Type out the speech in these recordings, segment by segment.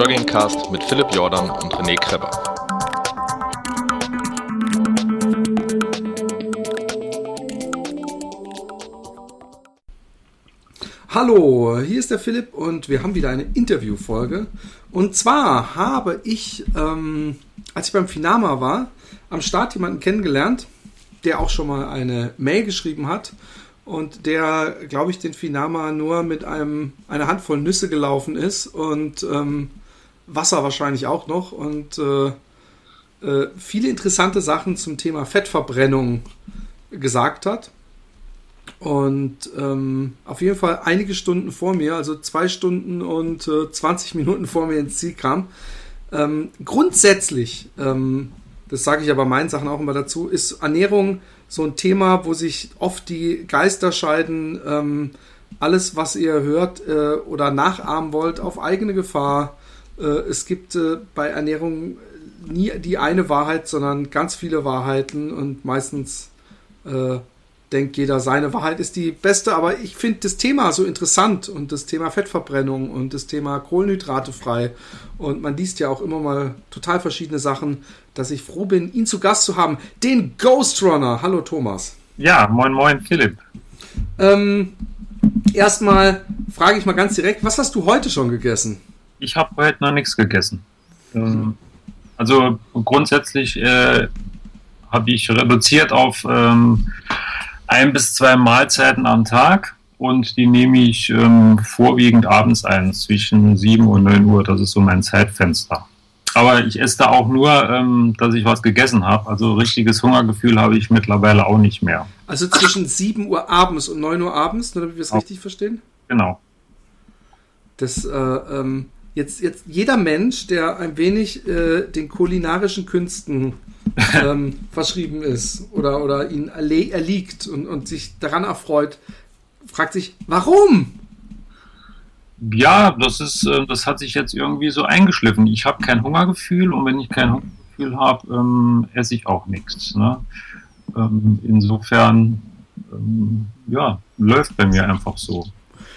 Joggingcast mit Philipp Jordan und René Kreber. Hallo, hier ist der Philipp und wir haben wieder eine Interviewfolge. Und zwar habe ich, ähm, als ich beim Finama war, am Start jemanden kennengelernt, der auch schon mal eine Mail geschrieben hat und der, glaube ich, den Finama nur mit einem, einer Handvoll Nüsse gelaufen ist und ähm, Wasser wahrscheinlich auch noch und äh, äh, viele interessante Sachen zum Thema Fettverbrennung gesagt hat. Und ähm, auf jeden Fall einige Stunden vor mir, also zwei Stunden und äh, 20 Minuten vor mir ins Ziel kam. Ähm, grundsätzlich, ähm, das sage ich aber meinen Sachen auch immer dazu, ist Ernährung so ein Thema, wo sich oft die Geister scheiden. Ähm, alles, was ihr hört äh, oder nachahmen wollt, auf eigene Gefahr. Äh, es gibt äh, bei Ernährung nie die eine Wahrheit, sondern ganz viele Wahrheiten und meistens äh, denkt jeder, seine Wahrheit ist die beste. Aber ich finde das Thema so interessant und das Thema Fettverbrennung und das Thema Kohlenhydrate frei. Und man liest ja auch immer mal total verschiedene Sachen, dass ich froh bin, ihn zu Gast zu haben. Den Ghost Runner. Hallo Thomas. Ja, moin, moin, Philipp. Ähm, erstmal frage ich mal ganz direkt, was hast du heute schon gegessen? Ich habe heute noch nichts gegessen. Ähm, also grundsätzlich äh, habe ich reduziert auf ähm, ein bis zwei Mahlzeiten am Tag und die nehme ich ähm, vorwiegend abends ein, zwischen 7 und 9 Uhr. Das ist so mein Zeitfenster. Aber ich esse da auch nur, ähm, dass ich was gegessen habe. Also richtiges Hungergefühl habe ich mittlerweile auch nicht mehr. Also zwischen 7 Uhr abends und 9 Uhr abends, nur damit wir es richtig verstehen? Genau. Das, äh, ähm, jetzt, jetzt jeder Mensch, der ein wenig äh, den kulinarischen Künsten ähm, verschrieben ist oder, oder ihn erliegt und, und sich daran erfreut, fragt sich, warum? Ja, das ist, äh, das hat sich jetzt irgendwie so eingeschliffen. Ich habe kein Hungergefühl und wenn ich kein Hungergefühl habe, ähm, esse ich auch nichts. Ne? Ähm, insofern, ähm, ja, läuft bei mir einfach so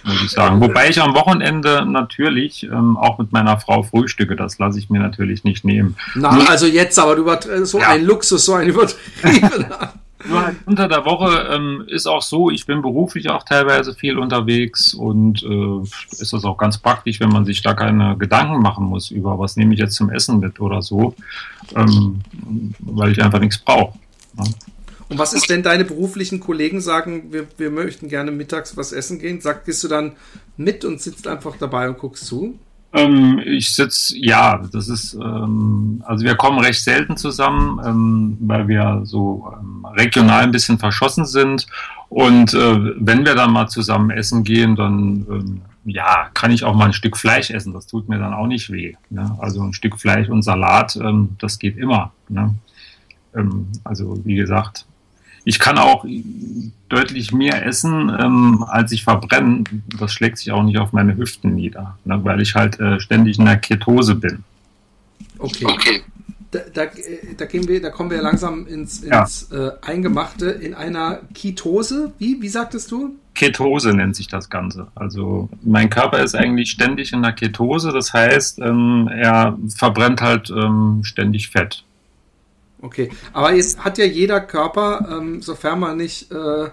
muss ich sagen. Wobei ich am Wochenende natürlich ähm, auch mit meiner Frau frühstücke. Das lasse ich mir natürlich nicht nehmen. Na, also jetzt aber du so ja. ein Luxus, so ein übertriebener. Halt unter der Woche ähm, ist auch so, ich bin beruflich auch teilweise viel unterwegs und äh, ist das auch ganz praktisch, wenn man sich da keine Gedanken machen muss über, was nehme ich jetzt zum Essen mit oder so, ähm, weil ich einfach nichts brauche. Ne? Und was ist, wenn deine beruflichen Kollegen sagen, wir, wir möchten gerne mittags was essen gehen? Sag, gehst du dann mit und sitzt einfach dabei und guckst zu? Ähm, ich sitze, ja, das ist, ähm, also wir kommen recht selten zusammen, ähm, weil wir so ähm, regional ein bisschen verschossen sind. Und äh, wenn wir dann mal zusammen essen gehen, dann ähm, ja, kann ich auch mal ein Stück Fleisch essen. Das tut mir dann auch nicht weh. Ne? Also ein Stück Fleisch und Salat, ähm, das geht immer. Ne? also wie gesagt, ich kann auch deutlich mehr essen, ähm, als ich verbrenne. Das schlägt sich auch nicht auf meine Hüften nieder, ne, weil ich halt äh, ständig in der Ketose bin. Okay. okay. Da, da, da, gehen wir, da kommen wir langsam ins, ins ja. äh, Eingemachte in einer Ketose. Wie, wie sagtest du? Ketose nennt sich das Ganze. Also mein Körper ist eigentlich ständig in der Ketose, das heißt, ähm, er verbrennt halt ähm, ständig Fett. Okay, aber jetzt hat ja jeder Körper, ähm, sofern man nicht äh,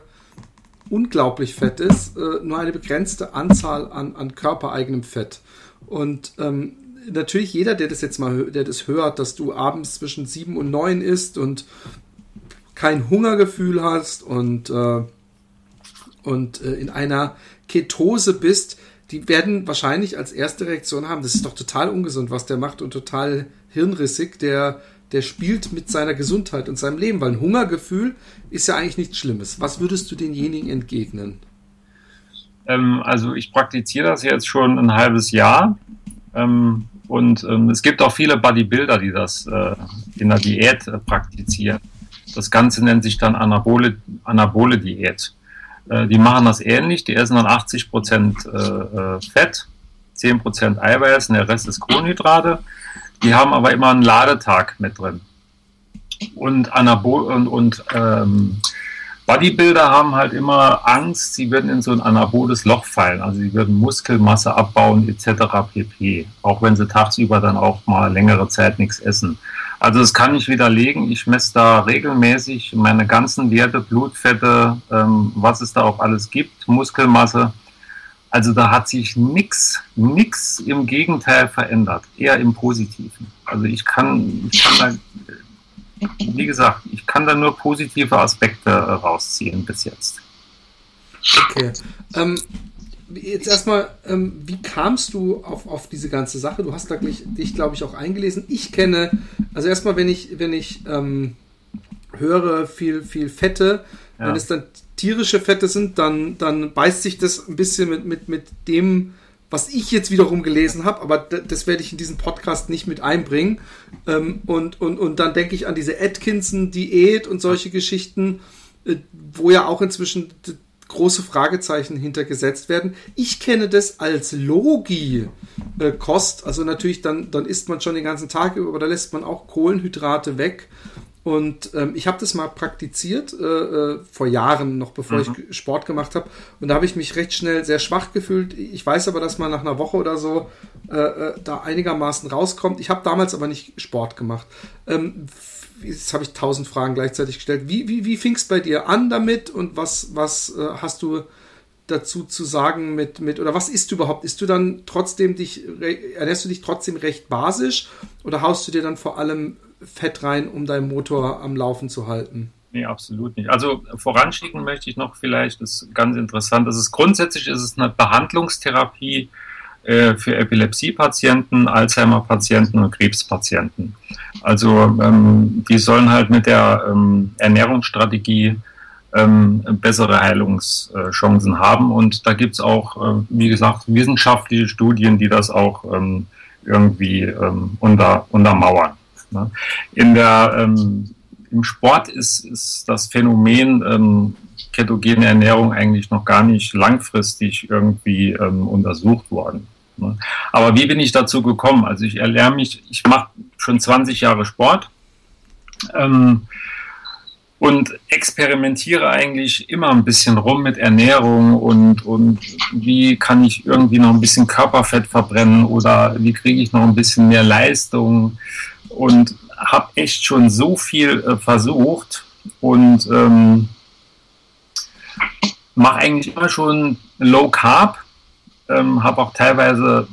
unglaublich fett ist, äh, nur eine begrenzte Anzahl an, an körpereigenem Fett. Und ähm, natürlich jeder, der das jetzt mal, der das hört, dass du abends zwischen sieben und neun isst und kein Hungergefühl hast und, äh, und äh, in einer Ketose bist, die werden wahrscheinlich als erste Reaktion haben, das ist doch total ungesund, was der macht und total hirnrissig. Der der spielt mit seiner Gesundheit und seinem Leben, weil ein Hungergefühl ist ja eigentlich nichts Schlimmes. Was würdest du denjenigen entgegnen? Ähm, also ich praktiziere das jetzt schon ein halbes Jahr ähm, und ähm, es gibt auch viele Bodybuilder, die das äh, in der Diät äh, praktizieren. Das Ganze nennt sich dann Anabole, Anabole Diät. Äh, die machen das ähnlich, die essen dann 80 Prozent äh, äh, Fett, 10 Prozent Eiweiß und der Rest ist Kohlenhydrate. Die haben aber immer einen Ladetag mit drin. Und, Anabol und, und ähm, Bodybuilder haben halt immer Angst, sie würden in so ein anaboles Loch fallen. Also sie würden Muskelmasse abbauen etc. pp. Auch wenn sie tagsüber dann auch mal längere Zeit nichts essen. Also das kann ich widerlegen. Ich messe da regelmäßig meine ganzen Werte, Blutfette, ähm, was es da auch alles gibt, Muskelmasse. Also da hat sich nichts, nichts im Gegenteil verändert, eher im Positiven. Also ich kann, ich kann da wie gesagt, ich kann da nur positive Aspekte äh, rausziehen bis jetzt. Okay. Ähm, jetzt erstmal, ähm, wie kamst du auf, auf diese ganze Sache? Du hast da dich, dich glaube ich, auch eingelesen. Ich kenne, also erstmal, wenn ich, wenn ich ähm, höre viel, viel Fette, ja. wenn es dann tierische Fette sind, dann, dann beißt sich das ein bisschen mit, mit, mit dem was ich jetzt wiederum gelesen habe, aber das werde ich in diesen Podcast nicht mit einbringen. Ähm, und, und, und dann denke ich an diese Atkinson-Diät und solche Geschichten, äh, wo ja auch inzwischen große Fragezeichen hintergesetzt werden. Ich kenne das als Logi-Kost. Also natürlich, dann, dann isst man schon den ganzen Tag über, aber da lässt man auch Kohlenhydrate weg. Und ähm, ich habe das mal praktiziert, äh, äh, vor Jahren, noch bevor mhm. ich Sport gemacht habe. Und da habe ich mich recht schnell sehr schwach gefühlt. Ich weiß aber, dass man nach einer Woche oder so äh, äh da einigermaßen rauskommt. Ich habe damals aber nicht Sport gemacht. Ähm, jetzt habe ich tausend Fragen gleichzeitig gestellt. Wie, wie, wie fing es bei dir an damit und was, was äh, hast du dazu zu sagen mit, mit, oder was isst du überhaupt? Isst du dann trotzdem dich, ernährst du dich trotzdem recht basisch oder haust du dir dann vor allem Fett rein, um deinen Motor am Laufen zu halten? Nee, absolut nicht. Also voranschicken möchte ich noch vielleicht, das ist ganz interessant, das ist grundsätzlich ist es eine Behandlungstherapie äh, für Epilepsiepatienten, Alzheimer-Patienten und Krebspatienten. Also ähm, die sollen halt mit der ähm, Ernährungsstrategie ähm, bessere Heilungschancen haben. Und da gibt es auch, äh, wie gesagt, wissenschaftliche Studien, die das auch ähm, irgendwie ähm, unter, untermauern. Ne? In der, ähm, Im Sport ist, ist das Phänomen ähm, ketogene Ernährung eigentlich noch gar nicht langfristig irgendwie ähm, untersucht worden. Ne? Aber wie bin ich dazu gekommen? Also ich erlerne mich, ich mache schon 20 Jahre Sport ähm, und experimentiere eigentlich immer ein bisschen rum mit Ernährung und, und wie kann ich irgendwie noch ein bisschen Körperfett verbrennen oder wie kriege ich noch ein bisschen mehr Leistung und habe echt schon so viel äh, versucht und ähm, mache eigentlich immer schon Low Carb, ähm, habe auch teilweise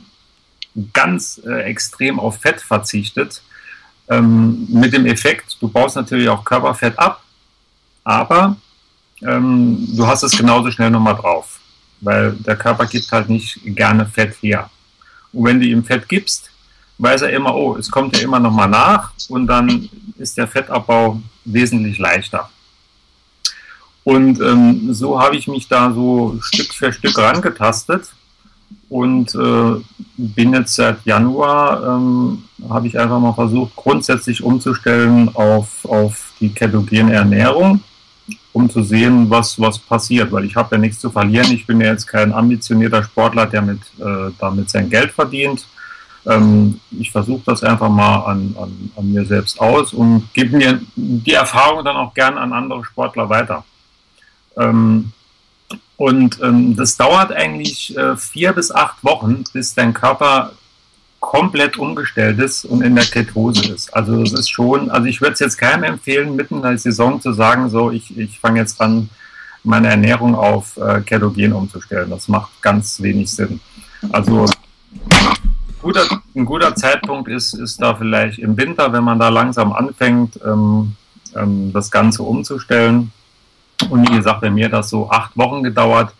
ganz äh, extrem auf Fett verzichtet. Ähm, mit dem Effekt, du baust natürlich auch Körperfett ab, aber ähm, du hast es genauso schnell nochmal drauf, weil der Körper gibt halt nicht gerne Fett her. Und wenn du ihm Fett gibst, weiß er immer, oh, es kommt ja immer noch mal nach und dann ist der Fettabbau wesentlich leichter. Und ähm, so habe ich mich da so Stück für Stück rangetastet und äh, bin jetzt seit Januar, ähm, habe ich einfach mal versucht, grundsätzlich umzustellen auf, auf die ketogene Ernährung, um zu sehen, was, was passiert, weil ich habe ja nichts zu verlieren. Ich bin ja jetzt kein ambitionierter Sportler, der mit, äh, damit sein Geld verdient ähm, ich versuche das einfach mal an, an, an, mir selbst aus und gebe mir die Erfahrung dann auch gern an andere Sportler weiter. Ähm, und ähm, das dauert eigentlich äh, vier bis acht Wochen, bis dein Körper komplett umgestellt ist und in der Ketose ist. Also es ist schon, also ich würde es jetzt keinem empfehlen, mitten in der Saison zu sagen, so ich, ich fange jetzt an, meine Ernährung auf äh, Ketogen umzustellen. Das macht ganz wenig Sinn. Also guter, ein guter Zeitpunkt ist, ist da vielleicht im Winter, wenn man da langsam anfängt, ähm, ähm, das Ganze umzustellen. Und wie gesagt, bei mir hat das so acht Wochen gedauert.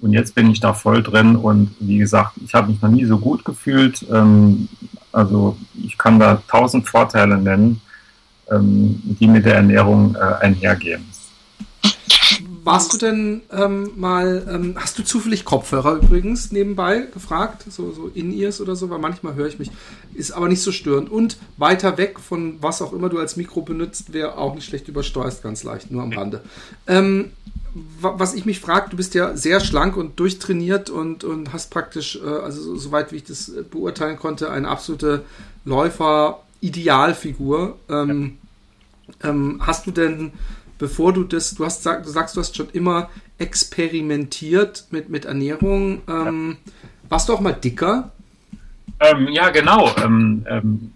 Und jetzt bin ich da voll drin. Und wie gesagt, ich habe mich noch nie so gut gefühlt. Ähm, also ich kann da tausend Vorteile nennen, ähm, die mit der Ernährung äh, einhergehen. Warst du denn ähm, mal, ähm, hast du zufällig Kopfhörer übrigens nebenbei gefragt? So, so In-Ears oder so, weil manchmal höre ich mich. Ist aber nicht so störend. Und weiter weg von was auch immer du als Mikro benutzt, wäre auch nicht schlecht übersteuerst, ganz leicht, nur am Rande. Ähm, was ich mich frage, du bist ja sehr schlank und durchtrainiert und, und hast praktisch, äh, also soweit wie ich das beurteilen konnte, eine absolute Läufer-Idealfigur. Ähm, ähm, hast du denn bevor du das, du hast du sagst, du hast schon immer experimentiert mit, mit Ernährung. Ähm, ja. Warst du auch mal dicker? Ähm, ja, genau. Ähm, ähm,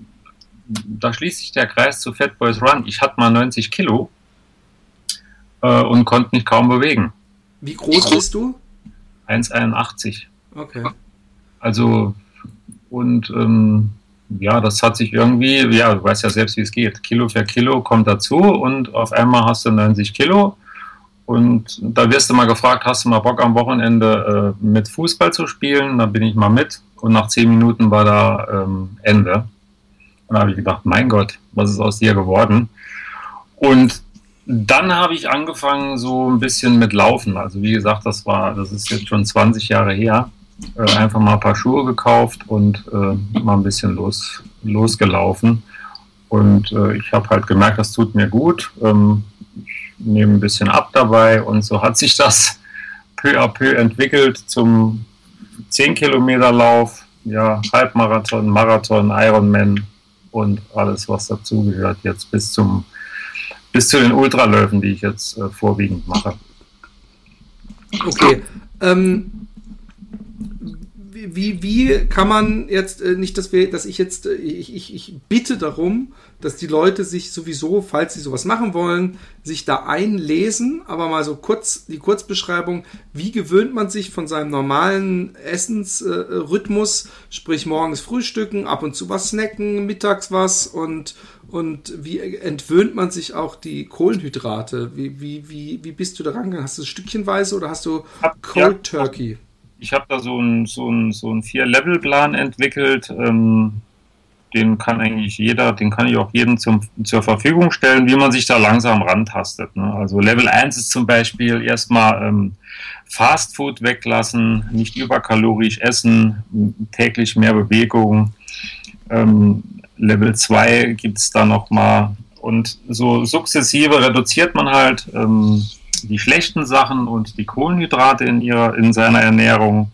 da schließt sich der Kreis zu Fat Boys Run. Ich hatte mal 90 Kilo äh, und konnte mich kaum bewegen. Wie groß bist du? 1,81. Okay. Also, und ähm, ja, das hat sich irgendwie, ja, du weißt ja selbst, wie es geht. Kilo für Kilo kommt dazu und auf einmal hast du 90 Kilo. Und da wirst du mal gefragt, hast du mal Bock am Wochenende äh, mit Fußball zu spielen? Da bin ich mal mit. Und nach zehn Minuten war da ähm, Ende. Und da habe ich gedacht, mein Gott, was ist aus dir geworden? Und dann habe ich angefangen so ein bisschen mit Laufen. Also wie gesagt, das war, das ist jetzt schon 20 Jahre her. Äh, einfach mal ein paar Schuhe gekauft und äh, mal ein bisschen los, losgelaufen. Und äh, ich habe halt gemerkt, das tut mir gut. Ähm, ich nehme ein bisschen ab dabei und so hat sich das peu à peu entwickelt zum 10 Kilometer Lauf, ja, Halbmarathon, Marathon, Ironman und alles, was dazugehört, jetzt bis zum bis zu den Ultraläufen, die ich jetzt äh, vorwiegend mache. Okay. Ähm, wie, wie kann man jetzt äh, nicht, dass wir, dass ich jetzt, äh, ich, ich, ich bitte darum, dass die Leute sich sowieso, falls sie sowas machen wollen, sich da einlesen, aber mal so kurz die Kurzbeschreibung, wie gewöhnt man sich von seinem normalen Essensrhythmus, äh, sprich morgens frühstücken, ab und zu was snacken, mittags was und und wie entwöhnt man sich auch die Kohlenhydrate? Wie, wie, wie, wie bist du da rangegangen? Hast du es stückchenweise oder hast du Cold ja, Turkey? Ich habe da so einen so so ein Vier-Level-Plan entwickelt. Ähm, den kann eigentlich jeder, den kann ich auch jedem zum, zur Verfügung stellen, wie man sich da langsam rantastet. Ne? Also Level 1 ist zum Beispiel erstmal ähm, Fast Food weglassen, nicht überkalorisch essen, täglich mehr Bewegung. Ähm, Level 2 gibt es da nochmal. Und so sukzessive reduziert man halt ähm, die schlechten Sachen und die Kohlenhydrate in, ihrer, in seiner Ernährung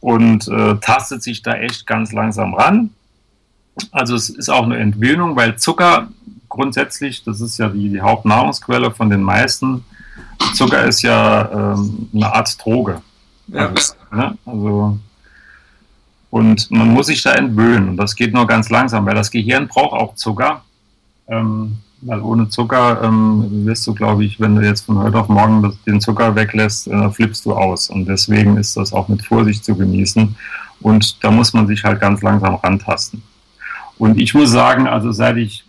und äh, tastet sich da echt ganz langsam ran. Also es ist auch eine Entwöhnung, weil Zucker grundsätzlich, das ist ja die, die Hauptnahrungsquelle von den meisten, Zucker ist ja ähm, eine Art Droge. Ja. Also, ne? also und man muss sich da entwöhnen. Und das geht nur ganz langsam, weil das Gehirn braucht auch Zucker. Ähm, weil ohne Zucker ähm, wirst du, glaube ich, wenn du jetzt von heute auf morgen den Zucker weglässt, äh, flippst du aus. Und deswegen ist das auch mit Vorsicht zu genießen. Und da muss man sich halt ganz langsam rantasten. Und ich muss sagen, also seit ich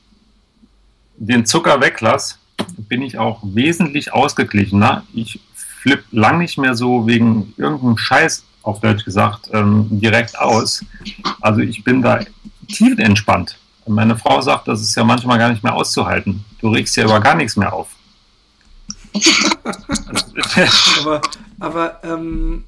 den Zucker weglasse, bin ich auch wesentlich ausgeglichener. Ich flippe lang nicht mehr so wegen irgendeinem Scheiß auf Deutsch gesagt, ähm, direkt aus. Also ich bin da tiefenentspannt. Meine Frau sagt, das ist ja manchmal gar nicht mehr auszuhalten. Du regst ja über gar nichts mehr auf. aber aber ähm,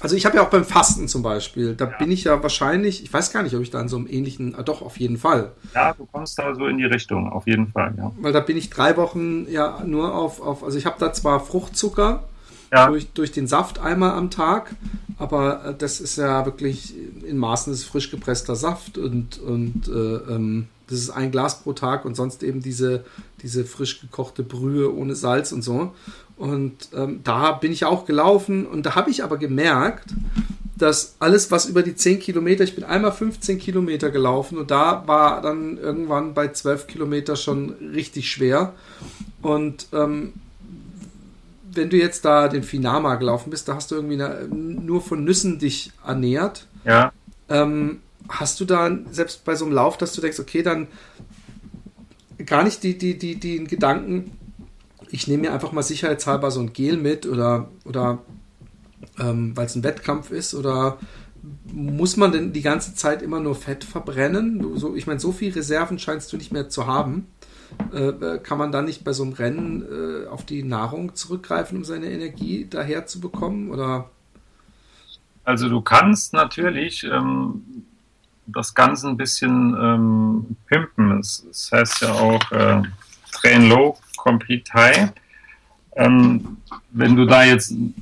also ich habe ja auch beim Fasten zum Beispiel, da ja. bin ich ja wahrscheinlich, ich weiß gar nicht, ob ich da in so einem ähnlichen, ah, doch, auf jeden Fall. Ja, du kommst da so in die Richtung, auf jeden Fall, ja. Weil da bin ich drei Wochen ja nur auf, auf also ich habe da zwar Fruchtzucker, ja. durch, durch den Saft einmal am Tag. Aber äh, das ist ja wirklich in Maßen ist frisch gepresster Saft und, und äh, ähm, das ist ein Glas pro Tag und sonst eben diese, diese frisch gekochte Brühe ohne Salz und so. Und ähm, da bin ich auch gelaufen und da habe ich aber gemerkt, dass alles, was über die 10 Kilometer, ich bin einmal 15 Kilometer gelaufen und da war dann irgendwann bei 12 Kilometer schon richtig schwer. Und ähm, wenn du jetzt da den Finama gelaufen bist, da hast du irgendwie eine, nur von Nüssen dich ernährt. Ja. Ähm, hast du da selbst bei so einem Lauf, dass du denkst, okay, dann gar nicht die, die, die, den Gedanken, ich nehme mir einfach mal sicherheitshalber so ein Gel mit oder, oder ähm, weil es ein Wettkampf ist oder muss man denn die ganze Zeit immer nur Fett verbrennen? So, ich meine, so viel Reserven scheinst du nicht mehr zu haben. Äh, äh, kann man dann nicht bei so einem Rennen äh, auf die Nahrung zurückgreifen, um seine Energie daher zu bekommen? Oder? Also du kannst natürlich ähm, das Ganze ein bisschen ähm, pimpen. Es, es, heißt ja auch äh, Train Low, Compete High. Ähm, wenn du da jetzt ein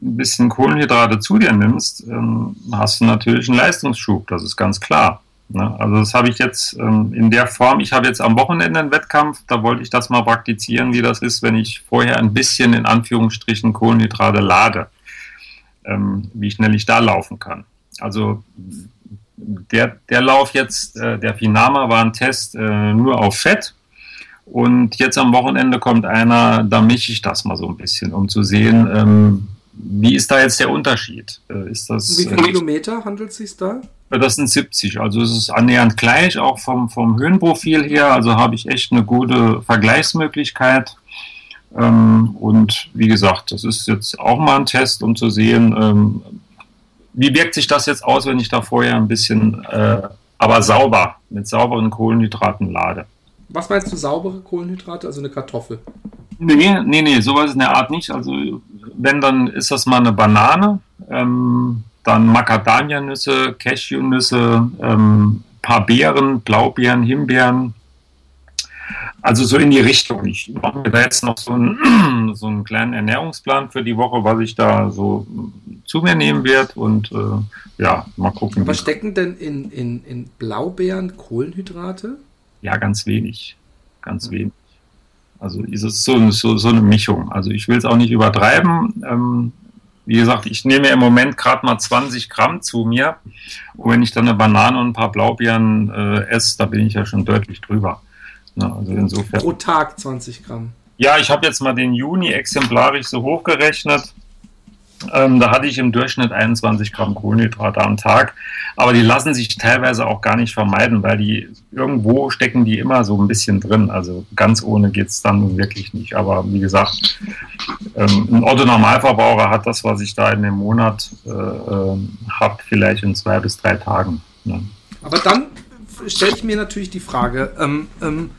bisschen Kohlenhydrate zu dir nimmst, ähm, hast du natürlich einen Leistungsschub, das ist ganz klar. Ne? Also das habe ich jetzt ähm, in der Form, ich habe jetzt am Wochenende einen Wettkampf, da wollte ich das mal praktizieren, wie das ist, wenn ich vorher ein bisschen in Anführungsstrichen Kohlenhydrate lade, ähm, wie schnell ich da laufen kann. Also der, der Lauf jetzt, äh, der Finama war ein Test äh, nur auf Fett. Und jetzt am Wochenende kommt einer, da mische ich das mal so ein bisschen, um zu sehen, ähm, wie ist da jetzt der Unterschied? Äh, ist das, wie viele äh, Kilometer handelt es sich da? Das sind 70, also es ist annähernd gleich, auch vom, vom Höhenprofil her. Also habe ich echt eine gute Vergleichsmöglichkeit. Ähm, und wie gesagt, das ist jetzt auch mal ein Test, um zu sehen, ähm, wie wirkt sich das jetzt aus, wenn ich da vorher ein bisschen, äh, aber sauber, mit sauberen Kohlenhydraten lade. Was meinst du, saubere Kohlenhydrate, also eine Kartoffel? Nee, nee, nee, sowas in der Art nicht. Also wenn, dann ist das mal eine Banane. Ähm, dann Macadamia-Nüsse, Cashew-Nüsse, ähm, paar Beeren, Blaubeeren, Himbeeren. Also so in die Richtung. Ich mache mir da jetzt noch so einen, so einen kleinen Ernährungsplan für die Woche, was ich da so zu mir nehmen werde. Und äh, ja, mal gucken. Was stecken denn in, in, in Blaubeeren Kohlenhydrate? Ja, ganz wenig. Ganz wenig. Also ist es so, so, so eine Mischung. Also ich will es auch nicht übertreiben. Ähm, wie gesagt, ich nehme im Moment gerade mal 20 Gramm zu mir. Und wenn ich dann eine Banane und ein paar Blaubeeren äh, esse, da bin ich ja schon deutlich drüber. Na, also insofern. Pro Tag 20 Gramm. Ja, ich habe jetzt mal den Juni exemplarisch so hochgerechnet. Ähm, da hatte ich im Durchschnitt 21 Gramm Kohlenhydrate am Tag. Aber die lassen sich teilweise auch gar nicht vermeiden, weil die irgendwo stecken die immer so ein bisschen drin. Also ganz ohne geht es dann wirklich nicht. Aber wie gesagt, ähm, ein Otto-Normalverbraucher hat das, was ich da in dem Monat äh, äh, habe, vielleicht in zwei bis drei Tagen. Ne? Aber dann stelle ich mir natürlich die Frage, ähm, ähm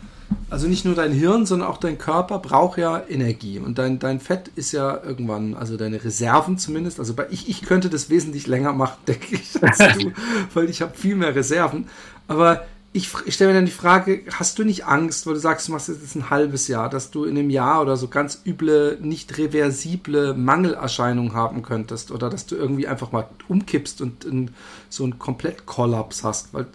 also nicht nur dein Hirn, sondern auch dein Körper braucht ja Energie. Und dein, dein Fett ist ja irgendwann, also deine Reserven zumindest, also bei, ich, ich könnte das wesentlich länger machen, denke ich, als du, weil ich habe viel mehr Reserven. Aber ich, ich stelle mir dann die Frage, hast du nicht Angst, weil du sagst, du machst jetzt ein halbes Jahr, dass du in einem Jahr oder so ganz üble, nicht reversible Mangelerscheinungen haben könntest oder dass du irgendwie einfach mal umkippst und so einen Komplettkollaps hast? Weil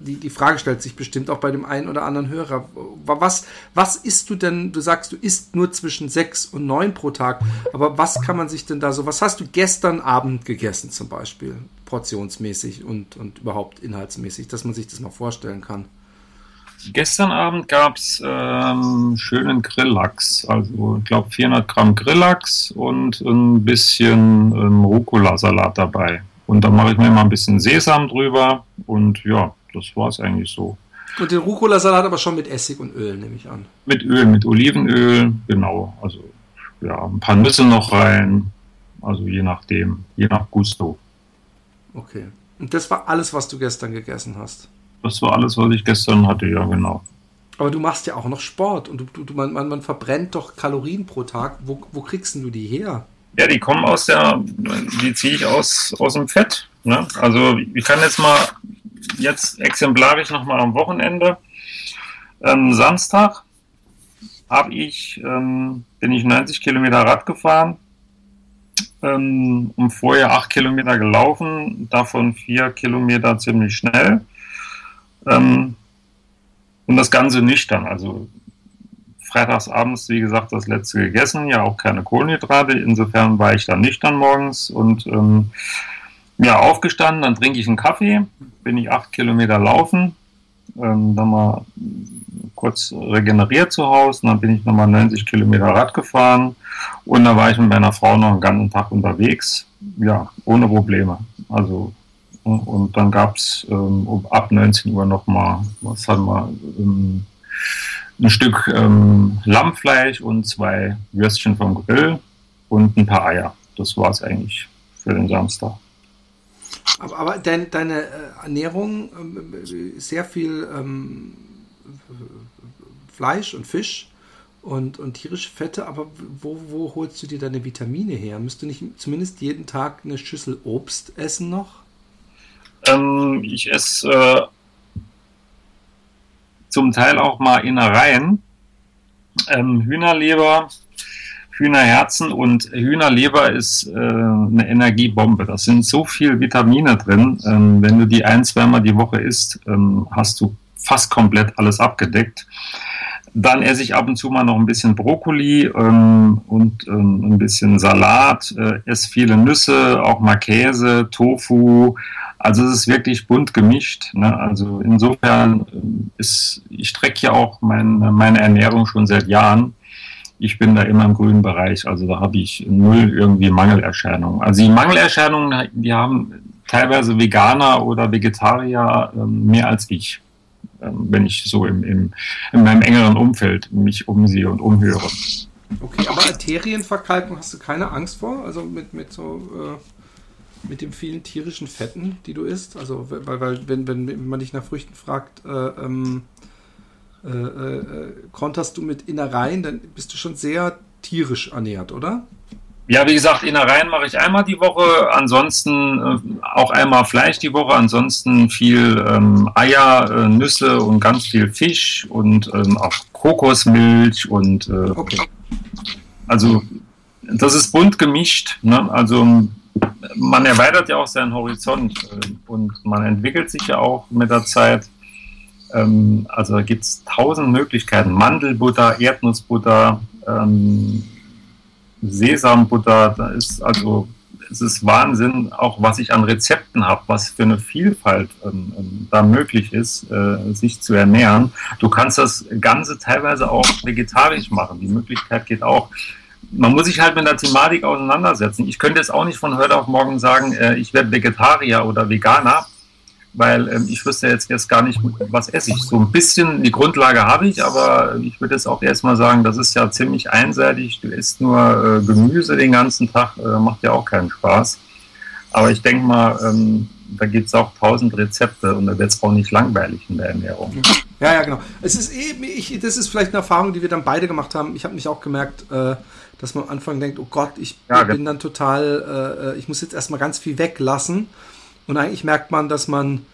die, die Frage stellt sich bestimmt auch bei dem einen oder anderen Hörer. Was, was isst du denn? Du sagst, du isst nur zwischen sechs und neun pro Tag, aber was kann man sich denn da so, was hast du gestern Abend gegessen zum Beispiel? Portionsmäßig und, und überhaupt inhaltsmäßig, dass man sich das mal vorstellen kann. Gestern Abend gab es ähm, schönen Grilllachs, also ich glaube 400 Gramm Grilllachs und ein bisschen ähm, Rucola-Salat dabei. Und da mache ich mir mal ein bisschen Sesam drüber und ja, das war es eigentlich so. Und den Rucola-Salat aber schon mit Essig und Öl, nehme ich an. Mit Öl, mit Olivenöl, genau. Also ja, ein paar Nüsse noch rein, also je nachdem, je nach Gusto. Okay. Und das war alles, was du gestern gegessen hast? Das war alles, was ich gestern hatte, ja, genau. Aber du machst ja auch noch Sport und du, du, man, man, man verbrennt doch Kalorien pro Tag. Wo, wo kriegst du die her? Ja, die kommen aus der, die ziehe ich aus, aus dem Fett. Ne? Also ich kann jetzt mal, jetzt exemplarisch nochmal am Wochenende, ähm, Samstag habe ich, ähm, bin ich 90 Kilometer Rad gefahren ähm, um vorher acht Kilometer gelaufen, davon vier Kilometer ziemlich schnell. Ähm, und das Ganze nüchtern. Also freitags abends, wie gesagt, das letzte gegessen, ja auch keine Kohlenhydrate. Insofern war ich dann nüchtern morgens und ähm, ja, aufgestanden, dann trinke ich einen Kaffee, bin ich acht Kilometer laufen, ähm, dann mal kurz regeneriert zu Hause, dann bin ich nochmal 90 Kilometer Rad gefahren und da war ich mit meiner Frau noch einen ganzen Tag unterwegs, ja, ohne Probleme. Also und dann gab es ähm, ab 19 Uhr nochmal, was haben wir, ähm, ein Stück ähm, Lammfleisch und zwei Würstchen vom Grill und ein paar Eier. Das war es eigentlich für den Samstag. Aber, aber dein, deine äh, Ernährung, ähm, sehr viel ähm, Fleisch und Fisch und, und tierische Fette, aber wo, wo holst du dir deine Vitamine her? Müsst du nicht zumindest jeden Tag eine Schüssel Obst essen noch? Ähm, ich esse äh, zum Teil auch mal Innereien. Ähm, Hühnerleber, Hühnerherzen und Hühnerleber ist äh, eine Energiebombe. Da sind so viel Vitamine drin. Ähm, wenn du die ein, zweimal die Woche isst, ähm, hast du fast komplett alles abgedeckt. Dann esse ich ab und zu mal noch ein bisschen Brokkoli ähm, und ähm, ein bisschen Salat, äh, esse viele Nüsse, auch mal Käse, Tofu. Also es ist wirklich bunt gemischt. Ne? Also insofern ähm, ist, ich strecke ja auch mein, meine Ernährung schon seit Jahren ich bin da immer im grünen Bereich. Also da habe ich null irgendwie Mangelerscheinungen. Also die Mangelerscheinungen, die haben teilweise Veganer oder Vegetarier ähm, mehr als ich, wenn ich so im, im, in meinem engeren Umfeld mich umsehe und umhöre. Okay, aber Arterienverkalkung hast du keine Angst vor? Also mit, mit so äh, mit den vielen tierischen Fetten, die du isst? Also weil, weil wenn, wenn man dich nach Früchten fragt, äh, ähm, äh, äh, konterst du mit Innereien, dann bist du schon sehr tierisch ernährt, oder? Ja, wie gesagt, Innereien mache ich einmal die Woche, ansonsten äh, auch einmal Fleisch die Woche, ansonsten viel ähm, Eier, äh, Nüsse und ganz viel Fisch und ähm, auch Kokosmilch und äh, okay. also das ist bunt gemischt. Ne? Also man erweitert ja auch seinen Horizont äh, und man entwickelt sich ja auch mit der Zeit. Ähm, also gibt es tausend Möglichkeiten. Mandelbutter, Erdnussbutter, ähm, Sesambutter, da ist also es ist Wahnsinn, auch was ich an Rezepten habe, was für eine Vielfalt ähm, ähm, da möglich ist, äh, sich zu ernähren. Du kannst das Ganze teilweise auch vegetarisch machen. Die Möglichkeit geht auch. Man muss sich halt mit der Thematik auseinandersetzen. Ich könnte jetzt auch nicht von heute auf morgen sagen, äh, ich werde Vegetarier oder Veganer weil ähm, ich wüsste jetzt, jetzt gar nicht, was esse ich. So ein bisschen die Grundlage habe ich, aber ich würde jetzt auch erstmal sagen, das ist ja ziemlich einseitig. Du isst nur äh, Gemüse den ganzen Tag, äh, macht ja auch keinen Spaß. Aber ich denke mal, ähm, da gibt es auch tausend Rezepte und da wird es auch nicht langweilig in der Ernährung. Ja, ja, genau. Es ist eben, ich, das ist vielleicht eine Erfahrung, die wir dann beide gemacht haben. Ich habe mich auch gemerkt, äh, dass man am Anfang denkt, oh Gott, ich ja, bin dann total, äh, äh, ich muss jetzt erstmal ganz viel weglassen. Und eigentlich merkt man, dass man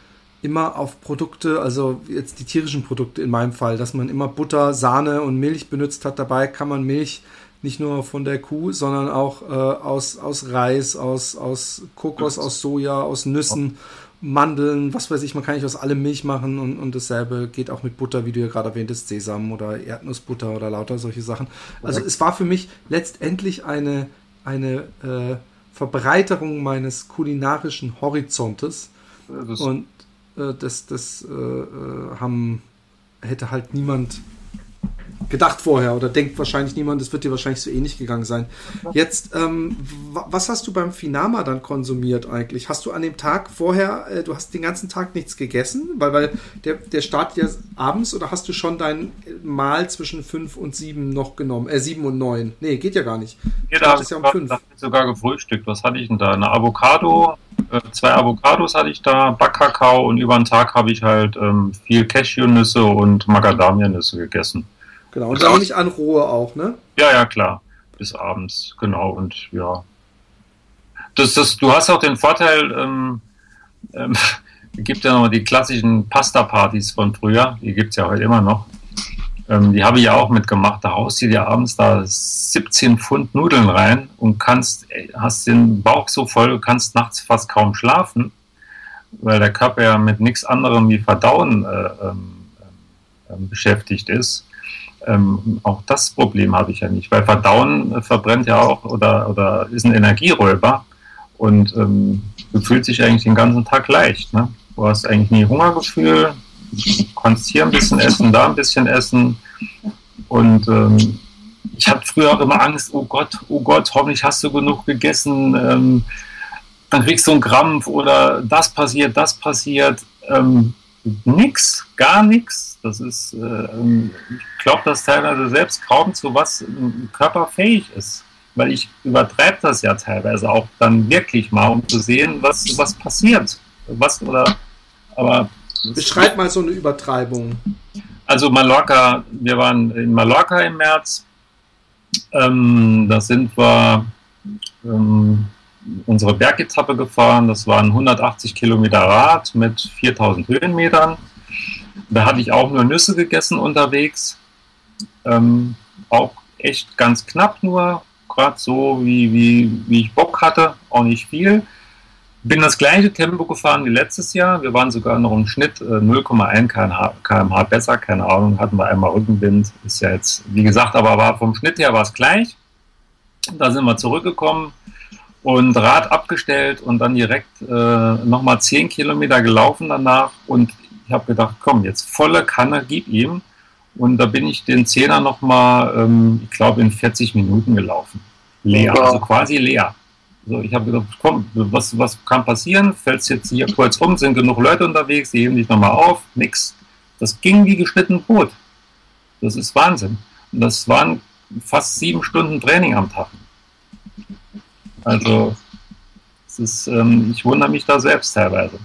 immer auf Produkte, also jetzt die tierischen Produkte in meinem Fall, dass man immer Butter, Sahne und Milch benutzt hat. Dabei kann man Milch nicht nur von der Kuh, sondern auch äh, aus, aus Reis, aus, aus Kokos, aus Soja, aus Nüssen, Mandeln, was weiß ich, man kann nicht aus allem Milch machen und, und dasselbe geht auch mit Butter, wie du ja gerade erwähntest, Sesam oder Erdnussbutter oder lauter solche Sachen. Also es war für mich letztendlich eine, eine äh, Verbreiterung meines kulinarischen Horizontes. und äh, das, das äh, äh, haben, hätte halt niemand gedacht vorher oder denkt wahrscheinlich niemand, es wird dir wahrscheinlich so ähnlich gegangen sein. Jetzt, ähm, was hast du beim Finama dann konsumiert eigentlich? Hast du an dem Tag vorher, äh, du hast den ganzen Tag nichts gegessen? Weil, weil der, der startet ja abends oder hast du schon dein Mahl zwischen 5 und 7 noch genommen? Äh, 7 und 9. Nee, geht ja gar nicht. Ja, da ist ja um 5. sogar gefrühstückt. Was hatte ich denn da? Eine Avocado, äh, zwei Avocados hatte ich da, Backkakao und über den Tag habe ich halt ähm, viel Cashewnüsse und Macadamia-Nüsse gegessen. Genau, und dann nicht an rohe auch, ne? Ja, ja, klar. Bis abends, genau. Und ja. Das, das, du hast auch den Vorteil, ähm, ähm, gibt ja noch die klassischen Pasta-Partys von früher, die gibt es ja heute immer noch. Ähm, die habe ich ja auch mitgemacht. Da haust du dir abends da 17 Pfund Nudeln rein und kannst, hast den Bauch so voll, kannst nachts fast kaum schlafen, weil der Körper ja mit nichts anderem wie Verdauen äh, ähm, ähm, beschäftigt ist. Ähm, auch das Problem habe ich ja nicht, weil Verdauen äh, verbrennt ja auch oder, oder ist ein Energieräuber und ähm, du fühlst dich eigentlich den ganzen Tag leicht. Ne? Du hast eigentlich nie Hungergefühl, kannst hier ein bisschen essen, da ein bisschen essen und ähm, ich hatte früher auch immer Angst, oh Gott, oh Gott, hoffentlich hast du genug gegessen, ähm, dann kriegst du einen Krampf oder das passiert, das passiert. Ähm, nix, gar nichts. Das ist, äh, ich glaube, dass teilweise selbst kaum zu was ein Körper fähig ist. Weil ich übertreibe das ja teilweise auch dann wirklich mal, um zu sehen, was, was passiert. Was oder, aber. Beschreib mal so eine Übertreibung. Also Mallorca, wir waren in Mallorca im März. Ähm, da sind wir ähm, unsere Bergetappe gefahren. Das waren 180 Kilometer Rad mit 4000 Höhenmetern. Da hatte ich auch nur Nüsse gegessen unterwegs. Ähm, auch echt ganz knapp nur. gerade so, wie, wie, wie ich Bock hatte, auch nicht viel. Bin das gleiche Tempo gefahren wie letztes Jahr. Wir waren sogar noch im Schnitt äh, 0,1 km/h besser. Keine Ahnung, hatten wir einmal Rückenwind. Ist ja jetzt, wie gesagt, aber war vom Schnitt her war es gleich. Da sind wir zurückgekommen und Rad abgestellt und dann direkt äh, nochmal 10 Kilometer gelaufen danach. Und ich habe gedacht, komm, jetzt volle Kanne, gib ihm. Und da bin ich den Zehner nochmal, ähm, ich glaube, in 40 Minuten gelaufen. Leer, also quasi leer. So, ich habe gedacht, komm, was, was kann passieren? Fällst jetzt hier kurz um, sind genug Leute unterwegs, die heben dich nochmal auf, nix. Das ging wie geschnitten Brot. Das ist Wahnsinn. Und das waren fast sieben Stunden Training am Tag. Also, ist, ähm, ich wundere mich da selbst teilweise.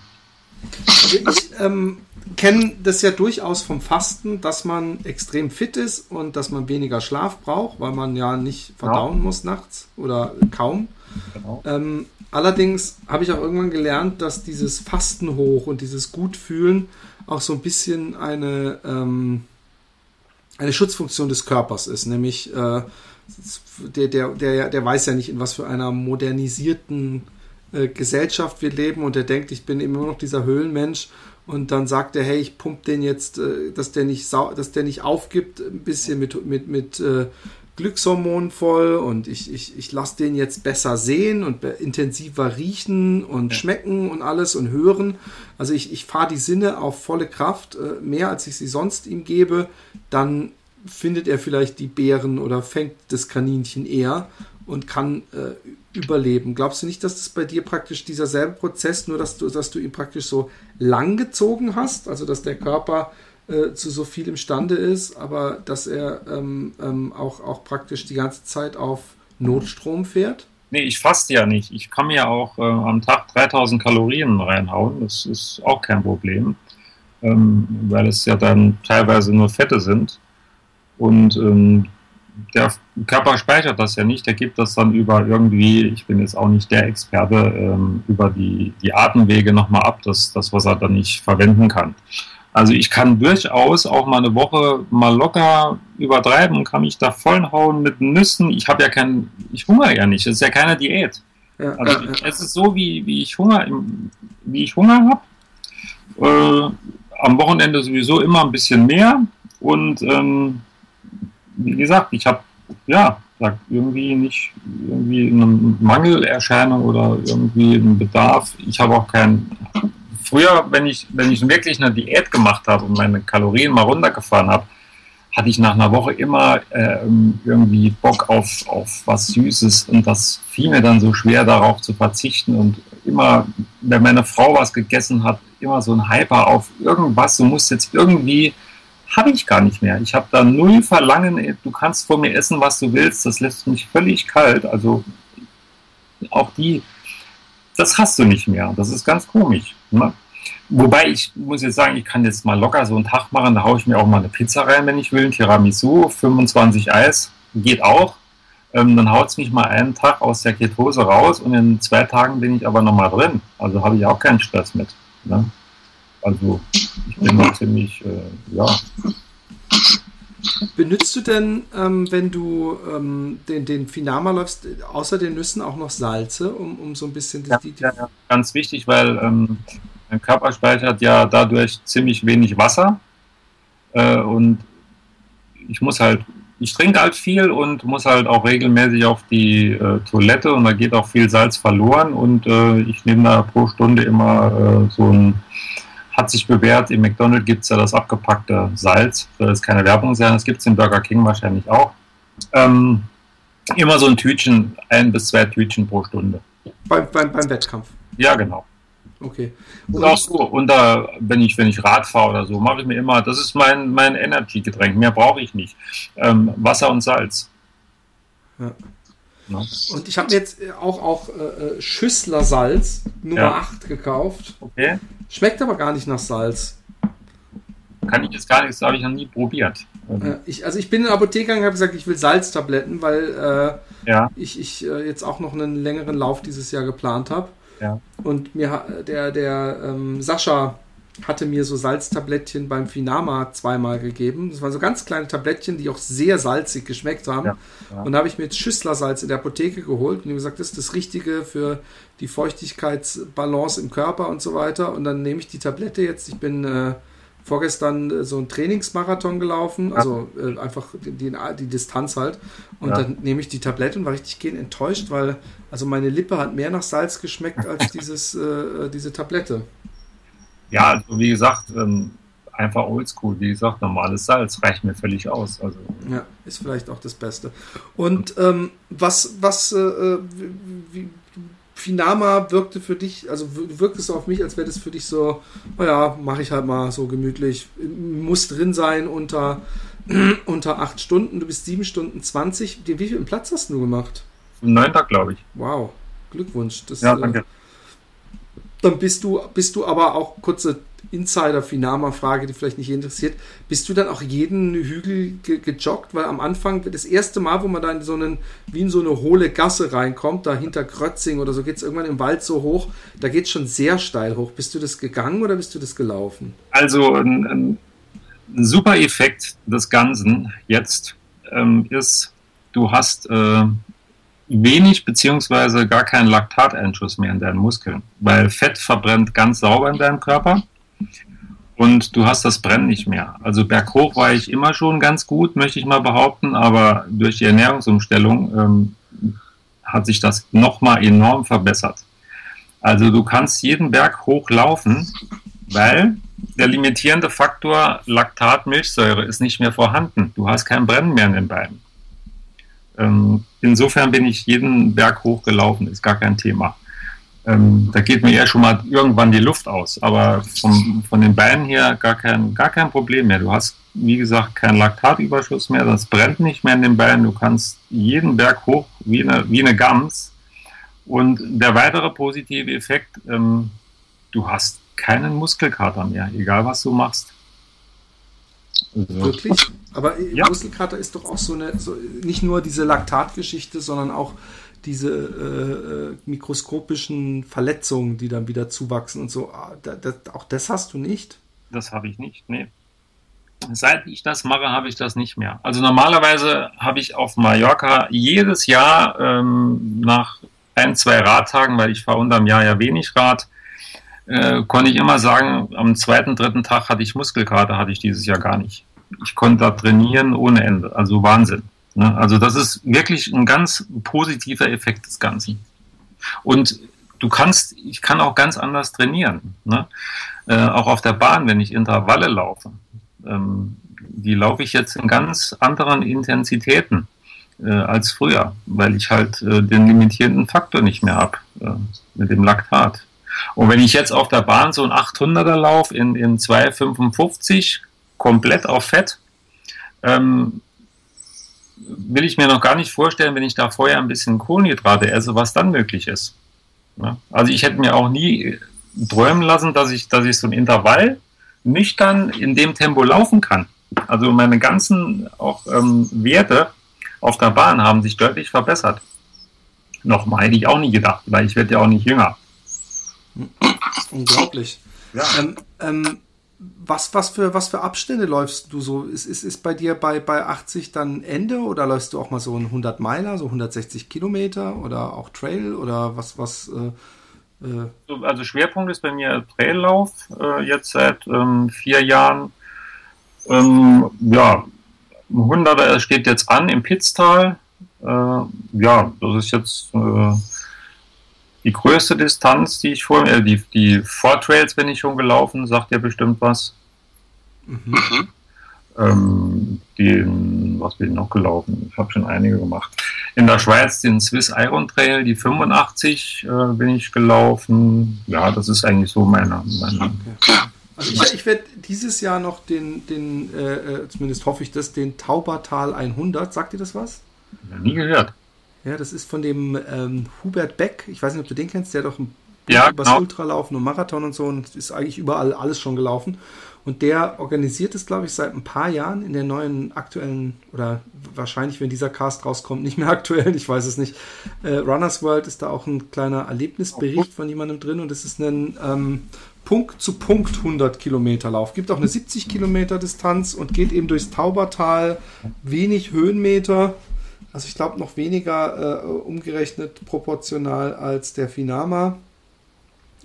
Also ich ähm, kenne das ja durchaus vom Fasten, dass man extrem fit ist und dass man weniger Schlaf braucht, weil man ja nicht verdauen ja. muss nachts oder kaum. Genau. Ähm, allerdings habe ich auch irgendwann gelernt, dass dieses Fasten hoch und dieses Gutfühlen auch so ein bisschen eine, ähm, eine Schutzfunktion des Körpers ist, nämlich äh, der, der, der, der weiß ja nicht, in was für einer modernisierten äh, Gesellschaft wir leben und der denkt, ich bin immer noch dieser Höhlenmensch und dann sagt er, hey, ich pump den jetzt, äh, dass der nicht dass der nicht aufgibt, ein bisschen mit, mit, mit äh, Glückshormonen voll und ich, ich, ich lasse den jetzt besser sehen und intensiver riechen und ja. schmecken und alles und hören. Also ich, ich fahre die Sinne auf volle Kraft, äh, mehr als ich sie sonst ihm gebe, dann findet er vielleicht die Beeren oder fängt das Kaninchen eher und kann äh, überleben. Glaubst du nicht, dass das bei dir praktisch dieser selbe Prozess, nur dass du, dass du ihn praktisch so lang gezogen hast, also dass der Körper äh, zu so viel imstande ist, aber dass er ähm, ähm, auch, auch praktisch die ganze Zeit auf Notstrom fährt? Nee, ich faste ja nicht. Ich kann mir auch äh, am Tag 3000 Kalorien reinhauen. Das ist auch kein Problem, ähm, weil es ja dann teilweise nur Fette sind. Und ähm, der Körper speichert das ja nicht, der gibt das dann über irgendwie, ich bin jetzt auch nicht der Experte, ähm, über die, die Atemwege nochmal ab, das, das, was er dann nicht verwenden kann. Also ich kann durchaus auch mal eine Woche mal locker übertreiben, kann mich da vollhauen mit Nüssen. Ich habe ja kein, ich hungere ja nicht, es ist ja keine Diät. Ja, also ja, ja. es ist so, wie, wie ich Hunger, wie ich Hunger habe. Äh, am Wochenende sowieso immer ein bisschen mehr und ähm, wie gesagt, ich habe ja irgendwie nicht irgendwie eine Mangelerscheinung oder irgendwie einen Bedarf. Ich habe auch keinen. Früher, wenn ich, wenn ich wirklich eine Diät gemacht habe und meine Kalorien mal runtergefahren habe, hatte ich nach einer Woche immer äh, irgendwie Bock auf, auf was Süßes und das fiel mir dann so schwer, darauf zu verzichten und immer, wenn meine Frau was gegessen hat, immer so ein Hyper auf irgendwas, du musst jetzt irgendwie habe ich gar nicht mehr. Ich habe da null Verlangen, du kannst vor mir essen, was du willst, das lässt mich völlig kalt. Also auch die, das hast du nicht mehr. Das ist ganz komisch. Ne? Wobei ich muss jetzt sagen, ich kann jetzt mal locker so einen Tag machen, da haue ich mir auch mal eine Pizza rein, wenn ich will, ein Tiramisu, 25 Eis, geht auch. Ähm, dann haut es mich mal einen Tag aus der Ketose raus und in zwei Tagen bin ich aber nochmal drin. Also habe ich auch keinen Stress mit. Ne? Also ich bin da ziemlich, äh, ja. Benutzt du denn, ähm, wenn du ähm, den, den Finama läufst, außer den Nüssen auch noch Salze, um, um so ein bisschen die, die, die ja, ja, ganz wichtig, weil ähm, mein Körper speichert ja dadurch ziemlich wenig Wasser äh, und ich muss halt, ich trinke halt viel und muss halt auch regelmäßig auf die äh, Toilette und da geht auch viel Salz verloren und äh, ich nehme da pro Stunde immer äh, so ein hat sich bewährt. Im McDonald's gibt es ja das abgepackte Salz. Soll jetzt keine Werbung sein. Das gibt es im Burger King wahrscheinlich auch. Ähm, immer so ein Tütchen, ein bis zwei Tütchen pro Stunde. Beim, beim, beim Wettkampf? Ja, genau. Okay. Und, auch so, und da, wenn ich, wenn ich Rad fahre oder so, mache ich mir immer, das ist mein, mein Energy-Getränk, mehr brauche ich nicht. Ähm, Wasser und Salz. Ja. No. Und ich habe jetzt auch, auch äh, Schüssler Salz Nummer ja. 8 gekauft. Okay. Schmeckt aber gar nicht nach Salz. Kann ich jetzt gar nicht, das habe ich noch nie probiert. Äh, ich, also ich bin in der Apotheke und habe gesagt, ich will Salztabletten, weil äh, ja. ich, ich äh, jetzt auch noch einen längeren Lauf dieses Jahr geplant habe. Ja. Und mir der, der ähm, Sascha hatte mir so Salztablettchen beim Finama zweimal gegeben. Das waren so ganz kleine Tablettchen, die auch sehr salzig geschmeckt haben. Ja, ja. Und da habe ich mir jetzt Schüsslersalz in der Apotheke geholt und gesagt, das ist das Richtige für die Feuchtigkeitsbalance im Körper und so weiter. Und dann nehme ich die Tablette jetzt. Ich bin äh, vorgestern äh, so einen Trainingsmarathon gelaufen, also äh, einfach die, die, die, Distanz halt. Und ja. dann nehme ich die Tablette und war richtig gehen enttäuscht, weil also meine Lippe hat mehr nach Salz geschmeckt als dieses, äh, äh, diese Tablette. Ja, also wie gesagt, ähm, einfach oldschool. Wie gesagt, normales Salz reicht mir völlig aus. Also. Ja, ist vielleicht auch das Beste. Und ähm, was, was, äh, äh wie, Finama wirkte für dich, also wirkt es auf mich, als wäre das für dich so, naja, mache ich halt mal so gemütlich, muss drin sein unter, unter acht Stunden, du bist sieben Stunden 20. Wie viel Platz hast du gemacht? Neunter, glaube ich. Wow, Glückwunsch. Das, ja, danke. Dann bist du, bist du aber auch kurze Insider-Finama-Frage, die vielleicht nicht interessiert. Bist du dann auch jeden Hügel ge gejoggt? Weil am Anfang, das erste Mal, wo man da in so einen, wie in so eine hohle Gasse reinkommt, da hinter Krötzing oder so, geht es irgendwann im Wald so hoch, da geht es schon sehr steil hoch. Bist du das gegangen oder bist du das gelaufen? Also ein, ein super Effekt des Ganzen jetzt ähm, ist, du hast äh, wenig beziehungsweise gar keinen Laktateinschuss mehr in deinen Muskeln, weil Fett verbrennt ganz sauber in deinem Körper und du hast das Brennen nicht mehr. Also berghoch war ich immer schon ganz gut, möchte ich mal behaupten, aber durch die Ernährungsumstellung ähm, hat sich das nochmal enorm verbessert. Also du kannst jeden Berg hochlaufen, weil der limitierende Faktor Laktat, Milchsäure ist nicht mehr vorhanden. Du hast kein Brennen mehr in den Beinen. Ähm, insofern bin ich jeden Berg hochgelaufen, ist gar kein Thema. Ähm, da geht mir ja schon mal irgendwann die Luft aus, aber vom, von den Beinen her gar kein, gar kein Problem mehr. Du hast, wie gesagt, keinen Laktatüberschuss mehr, das brennt nicht mehr in den Beinen. Du kannst jeden Berg hoch wie eine, wie eine Gams. Und der weitere positive Effekt, ähm, du hast keinen Muskelkater mehr, egal was du machst. Also, Wirklich? Aber ja. Muskelkater ist doch auch so eine, so, nicht nur diese Laktatgeschichte, sondern auch diese äh, äh, mikroskopischen Verletzungen, die dann wieder zuwachsen und so. Ah, da, da, auch das hast du nicht? Das habe ich nicht, nee. Seit ich das mache, habe ich das nicht mehr. Also normalerweise habe ich auf Mallorca jedes Jahr ähm, nach ein, zwei Radtagen, weil ich fahre unterm Jahr ja wenig Rad, äh, konnte ich immer sagen, am zweiten, dritten Tag hatte ich Muskelkater, hatte ich dieses Jahr gar nicht. Ich konnte da trainieren ohne Ende. Also Wahnsinn. Ne? Also das ist wirklich ein ganz positiver Effekt des Ganzen. Und du kannst, ich kann auch ganz anders trainieren. Ne? Äh, auch auf der Bahn, wenn ich Intervalle laufe. Ähm, die laufe ich jetzt in ganz anderen Intensitäten äh, als früher, weil ich halt äh, den limitierenden Faktor nicht mehr habe äh, mit dem Laktat. Und wenn ich jetzt auf der Bahn so ein 800er Lauf in, in 2,55 komplett auf Fett, ähm, will ich mir noch gar nicht vorstellen, wenn ich da vorher ein bisschen Kohlenhydrate esse, was dann möglich ist. Ja? Also ich hätte mir auch nie träumen lassen, dass ich, dass ich so ein Intervall nüchtern in dem Tempo laufen kann. Also meine ganzen auch ähm, Werte auf der Bahn haben sich deutlich verbessert. Nochmal hätte ich auch nie gedacht, weil ich werde ja auch nicht jünger. Unglaublich. Ja. Ähm, ähm, was, was, für, was für Abstände läufst du so? Ist, ist, ist bei dir bei, bei 80 dann Ende oder läufst du auch mal so ein 100 Meiler, so 160 Kilometer oder auch Trail oder was, was? Äh, äh also Schwerpunkt ist bei mir Traillauf, äh, jetzt seit ähm, vier Jahren. Ähm, ja, 100er steht jetzt an im Pitztal. Äh, ja, das ist jetzt äh, die größte Distanz, die ich vor mir, äh, die, die Vortrails bin ich schon gelaufen, sagt ja bestimmt was. Mhm. Ähm, den, was bin ich noch gelaufen? Ich habe schon einige gemacht. In der Schweiz den Swiss Iron Trail, die 85 äh, bin ich gelaufen. Ja, das ist eigentlich so meine. meine okay. Also ich, ich werde dieses Jahr noch den, den äh, äh zumindest hoffe ich das, den Taubertal 100. Sagt ihr das was? Ja, nie gehört. Ja, das ist von dem ähm, Hubert Beck. Ich weiß nicht, ob du den kennst. Der hat doch ein ja, übers genau. Ultralaufen und Marathon und so und ist eigentlich überall alles schon gelaufen. Und der organisiert es, glaube ich, seit ein paar Jahren in der neuen aktuellen, oder wahrscheinlich, wenn dieser Cast rauskommt, nicht mehr aktuell, ich weiß es nicht. Äh, Runners World ist da auch ein kleiner Erlebnisbericht von jemandem drin und es ist ein ähm, Punkt zu Punkt 100 Kilometer Lauf. Gibt auch eine 70 Kilometer Distanz und geht eben durchs Taubertal, wenig Höhenmeter. Also ich glaube noch weniger äh, umgerechnet proportional als der Finama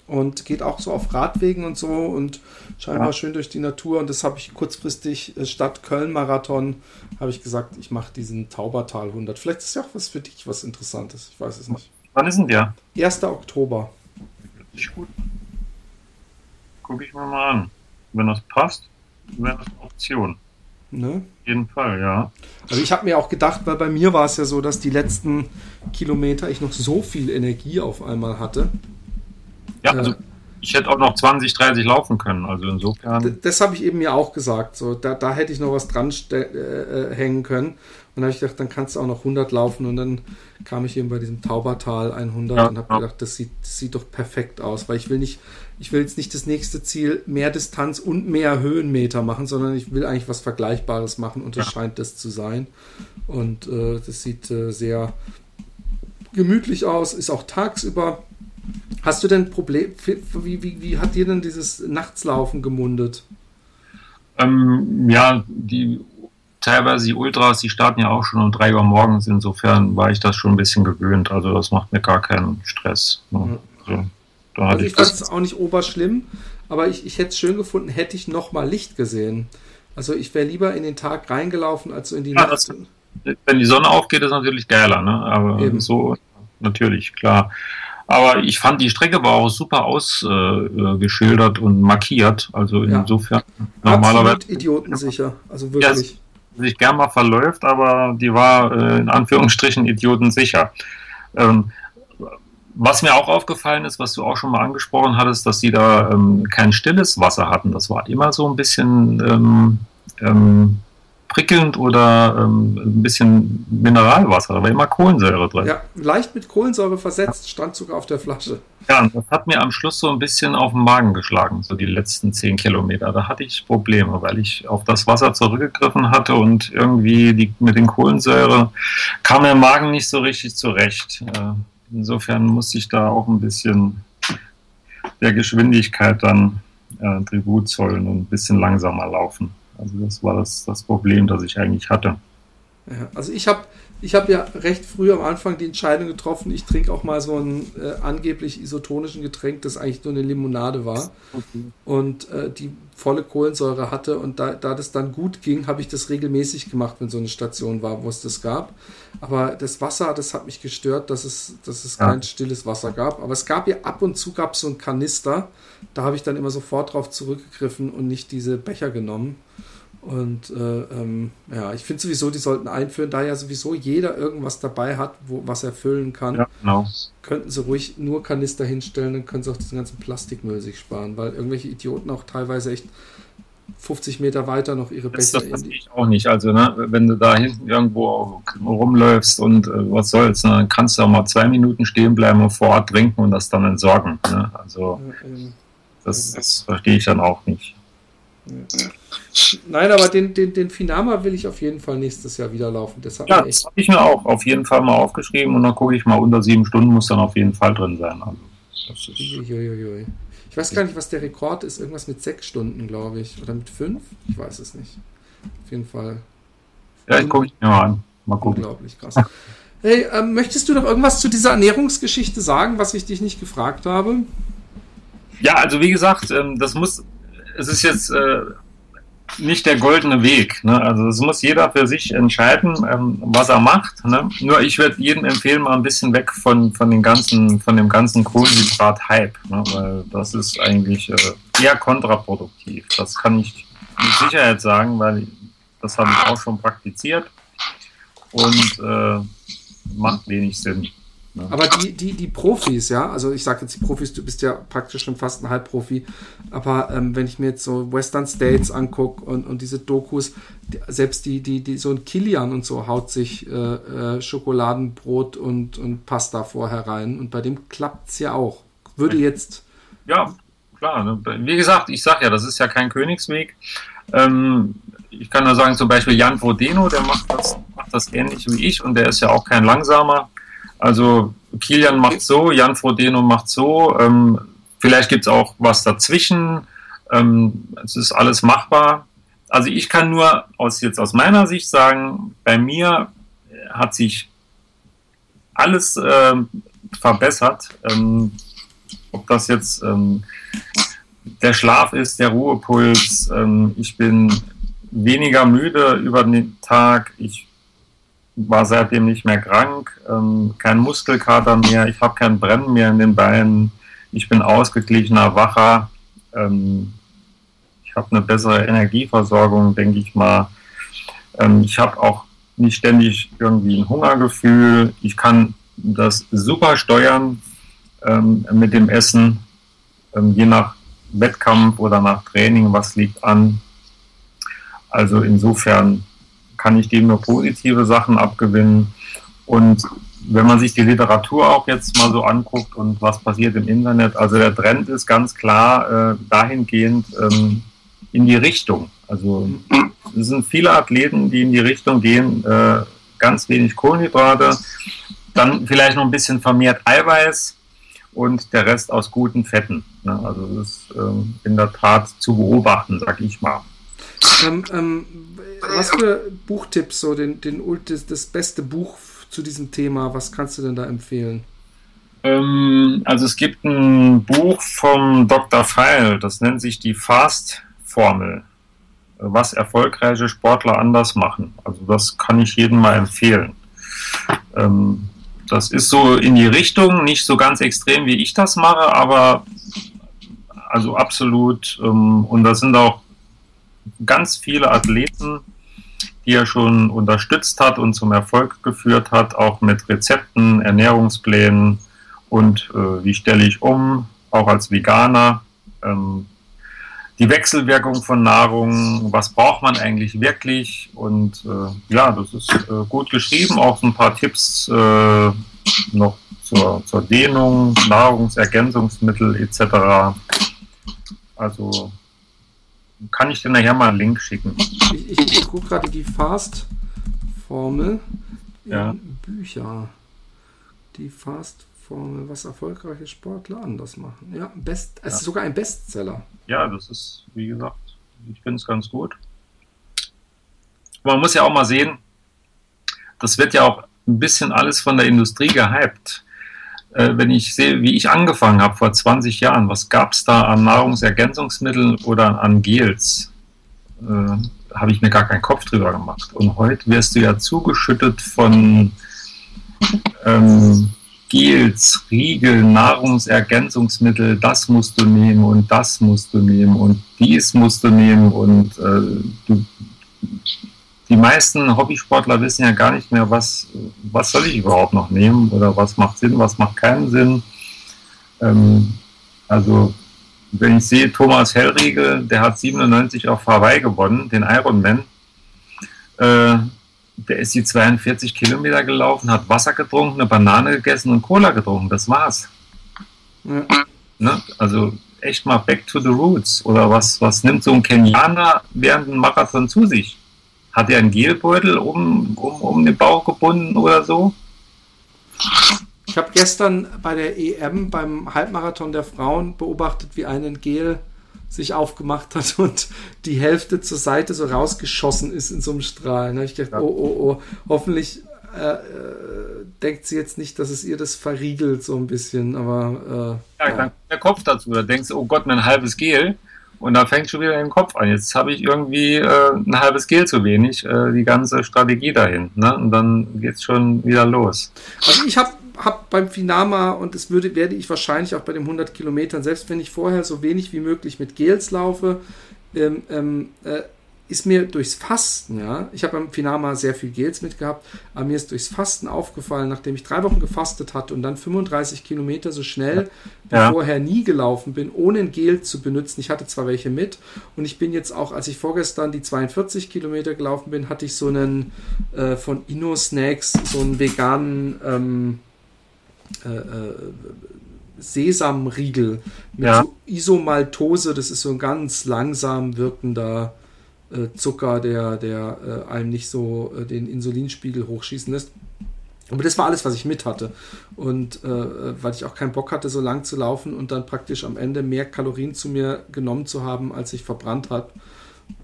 und geht auch so auf Radwegen und so und scheinbar ja. schön durch die Natur. Und das habe ich kurzfristig äh, statt Köln-Marathon, habe ich gesagt, ich mache diesen Taubertal 100. Vielleicht ist ja auch was für dich was Interessantes. Ich weiß es nicht. Wann ist denn der? 1. Oktober. Ist gut. Gucke ich mir mal an. Wenn das passt, wäre das eine Option. Ne? Auf jeden Fall, ja. Also ich habe mir auch gedacht, weil bei mir war es ja so, dass die letzten Kilometer ich noch so viel Energie auf einmal hatte ja, also ich hätte auch noch 20, 30 laufen können. Also insofern. Das, habe ich eben ja auch gesagt. So, da, da hätte ich noch was dran äh, äh, hängen können. Und da habe ich gedacht, dann kannst du auch noch 100 laufen. Und dann kam ich eben bei diesem Taubertal 100 ja, und habe gedacht, das sieht, das sieht doch perfekt aus. Weil ich will nicht, ich will jetzt nicht das nächste Ziel mehr Distanz und mehr Höhenmeter machen, sondern ich will eigentlich was Vergleichbares machen. Und das ja. scheint das zu sein. Und äh, das sieht äh, sehr gemütlich aus, ist auch tagsüber Hast du denn Problem, wie, wie, wie hat dir denn dieses Nachtslaufen gemundet? Ähm, ja, die teilweise die Ultras, die starten ja auch schon um 3 Uhr morgens, insofern war ich das schon ein bisschen gewöhnt, also das macht mir gar keinen Stress. Ne? Also, also ich, ich fand es auch nicht oberschlimm, aber ich, ich hätte es schön gefunden, hätte ich nochmal Licht gesehen. Also ich wäre lieber in den Tag reingelaufen, als so in die ja, Nacht. Das, wenn die Sonne aufgeht, ist natürlich geiler, ne? aber Eben. so natürlich, klar. Aber ich fand, die Strecke war auch super ausgeschildert äh, und markiert. Also insofern ja. normalerweise. Absolut idiotensicher. Also wirklich. Ja, sich gern mal verläuft, aber die war äh, in Anführungsstrichen idiotensicher. Ähm, was mir auch aufgefallen ist, was du auch schon mal angesprochen hattest, dass sie da ähm, kein stilles Wasser hatten. Das war immer so ein bisschen ähm, ähm prickelnd oder ähm, ein bisschen Mineralwasser. Da war immer Kohlensäure drin. Ja, leicht mit Kohlensäure versetzt, stand sogar auf der Flasche. Ja, und das hat mir am Schluss so ein bisschen auf den Magen geschlagen, so die letzten zehn Kilometer. Da hatte ich Probleme, weil ich auf das Wasser zurückgegriffen hatte und irgendwie die, mit den Kohlensäure kam der Magen nicht so richtig zurecht. Äh, insofern musste ich da auch ein bisschen der Geschwindigkeit dann äh, Tribut zollen und ein bisschen langsamer laufen. Also das war das, das Problem, das ich eigentlich hatte. Ja, also ich habe ich hab ja recht früh am Anfang die Entscheidung getroffen, ich trinke auch mal so ein äh, angeblich isotonischen Getränk, das eigentlich nur eine Limonade war okay. und äh, die volle Kohlensäure hatte und da, da das dann gut ging, habe ich das regelmäßig gemacht, wenn so eine Station war, wo es das gab. Aber das Wasser, das hat mich gestört, dass es, dass es ja. kein stilles Wasser gab. Aber es gab ja ab und zu gab so ein Kanister, da habe ich dann immer sofort drauf zurückgegriffen und nicht diese Becher genommen. Und äh, ähm, ja, ich finde sowieso, die sollten einführen, da ja sowieso jeder irgendwas dabei hat, wo, was er füllen kann. Ja, genau. Könnten sie ruhig nur Kanister hinstellen, dann können sie auch diesen ganzen Plastikmüll sich sparen, weil irgendwelche Idioten auch teilweise echt 50 Meter weiter noch ihre Becher. Das, das verstehe ich auch nicht. Also, ne, wenn du da hinten irgendwo rumläufst und äh, was soll's, ne, dann kannst du auch mal zwei Minuten stehen bleiben und vor Ort trinken und das dann entsorgen. Ne? Also, das, das verstehe ich dann auch nicht. Nein, aber den, den, den Finama will ich auf jeden Fall nächstes Jahr wieder laufen. Das ja, das habe ich mir auch auf jeden Fall mal aufgeschrieben und dann gucke ich mal, unter sieben Stunden muss dann auf jeden Fall drin sein. Also, ich weiß gar nicht, was der Rekord ist. Irgendwas mit sechs Stunden, glaube ich. Oder mit fünf? Ich weiß es nicht. Auf jeden Fall. Ja, ich gucke ich mir mal an. Mal gucken. Unglaublich krass. Hey, ähm, möchtest du noch irgendwas zu dieser Ernährungsgeschichte sagen, was ich dich nicht gefragt habe? Ja, also wie gesagt, ähm, das muss es ist jetzt äh, nicht der goldene Weg. Ne? Also es muss jeder für sich entscheiden, ähm, was er macht. Ne? Nur ich würde jedem empfehlen, mal ein bisschen weg von, von, den ganzen, von dem ganzen Kohlenhydrat-Hype, ne? weil das ist eigentlich äh, eher kontraproduktiv. Das kann ich mit Sicherheit sagen, weil das habe ich auch schon praktiziert und äh, macht wenig Sinn. Ne? Aber die, die, die Profis, ja, also ich sage jetzt die Profis, du bist ja praktisch schon fast ein Halbprofi, aber ähm, wenn ich mir jetzt so Western States angucke und, und diese Dokus, die, selbst die, die, die, so ein Kilian und so haut sich äh, äh, Schokoladenbrot und, und Pasta vorher rein und bei dem klappt es ja auch. Würde jetzt. Ja, klar. Ne? Wie gesagt, ich sage ja, das ist ja kein Königsweg. Ähm, ich kann nur sagen, zum Beispiel Jan Frodeno, der macht das, macht das ähnlich wie ich und der ist ja auch kein langsamer. Also Kilian macht so, Jan Frodeno macht so. Ähm, vielleicht gibt es auch was dazwischen. Ähm, es ist alles machbar. Also ich kann nur aus jetzt aus meiner Sicht sagen, bei mir hat sich alles äh, verbessert. Ähm, ob das jetzt ähm, der Schlaf ist, der Ruhepuls, ähm, ich bin weniger müde über den Tag, ich war seitdem nicht mehr krank, ähm, kein Muskelkater mehr, ich habe kein Brennen mehr in den Beinen, ich bin ausgeglichener, wacher, ähm, ich habe eine bessere Energieversorgung, denke ich mal. Ähm, ich habe auch nicht ständig irgendwie ein Hungergefühl, ich kann das super steuern ähm, mit dem Essen, ähm, je nach Wettkampf oder nach Training, was liegt an. Also insofern kann ich dem nur positive Sachen abgewinnen. Und wenn man sich die Literatur auch jetzt mal so anguckt und was passiert im Internet, also der Trend ist ganz klar äh, dahingehend ähm, in die Richtung. Also es sind viele Athleten, die in die Richtung gehen, äh, ganz wenig Kohlenhydrate, dann vielleicht noch ein bisschen vermehrt Eiweiß und der Rest aus guten Fetten. Ne? Also das ist ähm, in der Tat zu beobachten, sag ich mal. Ähm, ähm, was für Buchtipps, so den, den, das, das beste Buch zu diesem Thema, was kannst du denn da empfehlen? Ähm, also es gibt ein Buch vom Dr. Feil, das nennt sich die Fast-Formel, was erfolgreiche Sportler anders machen. Also das kann ich jedem mal empfehlen. Ähm, das ist so in die Richtung, nicht so ganz extrem, wie ich das mache, aber also absolut. Ähm, und da sind auch ganz viele Athleten, die er schon unterstützt hat und zum Erfolg geführt hat, auch mit Rezepten, Ernährungsplänen und äh, wie stelle ich um, auch als Veganer. Ähm, die Wechselwirkung von Nahrung, was braucht man eigentlich wirklich? Und äh, ja, das ist äh, gut geschrieben, auch ein paar Tipps äh, noch zur, zur Dehnung, Nahrungsergänzungsmittel etc. Also kann ich dir nachher mal einen Link schicken. Ich, ich, ich gucke gerade die Fast-Formel in ja. Bücher. Die Fast Formel, was erfolgreiche Sportler anders machen. Ja, best, es ja. ist sogar ein Bestseller. Ja, das ist, wie gesagt, ich finde es ganz gut. man muss ja auch mal sehen, das wird ja auch ein bisschen alles von der Industrie gehypt. Äh, wenn ich sehe, wie ich angefangen habe vor 20 Jahren, was gab es da an Nahrungsergänzungsmitteln oder an Gels? Äh, habe ich mir gar keinen Kopf drüber gemacht. Und heute wirst du ja zugeschüttet von ähm, Gels, Riegel, Nahrungsergänzungsmittel, das musst du nehmen und das musst du nehmen und dies musst du nehmen und äh, du, die meisten Hobbysportler wissen ja gar nicht mehr, was, was soll ich überhaupt noch nehmen oder was macht Sinn, was macht keinen Sinn. Ähm, also wenn ich sehe, Thomas Hellriegel, der hat 97 auf Hawaii gewonnen, den Ironman. Äh, der ist die 42 Kilometer gelaufen, hat Wasser getrunken, eine Banane gegessen und Cola getrunken. Das war's. Ja. Ne? Also echt mal back to the roots. Oder was, was nimmt so ein Kenianer während einem Marathon zu sich? Hat er einen Gelbeutel um, um, um den Bauch gebunden oder so? Ich habe gestern bei der EM beim Halbmarathon der Frauen beobachtet, wie ein Gel sich aufgemacht hat und die Hälfte zur Seite so rausgeschossen ist in so einem Strahl. Ne? Ich dachte, ja. oh, oh, oh, hoffentlich äh, äh, denkt sie jetzt nicht, dass es ihr das verriegelt so ein bisschen, aber äh, ja, dann der Kopf dazu, da denkst du, oh Gott, mein halbes Gel und da fängt schon wieder den Kopf an. Jetzt habe ich irgendwie äh, ein halbes Gel zu wenig, äh, die ganze Strategie dahin. Ne? Und dann geht es schon wieder los. Also ich habe habe beim Finama und das würde, werde ich wahrscheinlich auch bei den 100 Kilometern, selbst wenn ich vorher so wenig wie möglich mit Gels laufe, ähm, ähm, äh, ist mir durchs Fasten, ja, ich habe beim Finama sehr viel Gels mitgehabt, aber mir ist durchs Fasten aufgefallen, nachdem ich drei Wochen gefastet hatte und dann 35 Kilometer so schnell ja. wie vorher nie gelaufen bin, ohne ein Gel zu benutzen. Ich hatte zwar welche mit und ich bin jetzt auch, als ich vorgestern die 42 Kilometer gelaufen bin, hatte ich so einen äh, von Inno Snacks, so einen veganen ähm, äh, äh, Sesamriegel mit Ja. so Isomaltose. Das ist so ein ganz langsam wirkender Zucker, der, der äh, einem nicht so äh, den Insulinspiegel hochschießen lässt. Aber das war alles, was ich mit hatte. Und äh, weil ich auch keinen Bock hatte, so lang zu laufen und dann praktisch am Ende mehr Kalorien zu mir genommen zu haben, als ich verbrannt habe.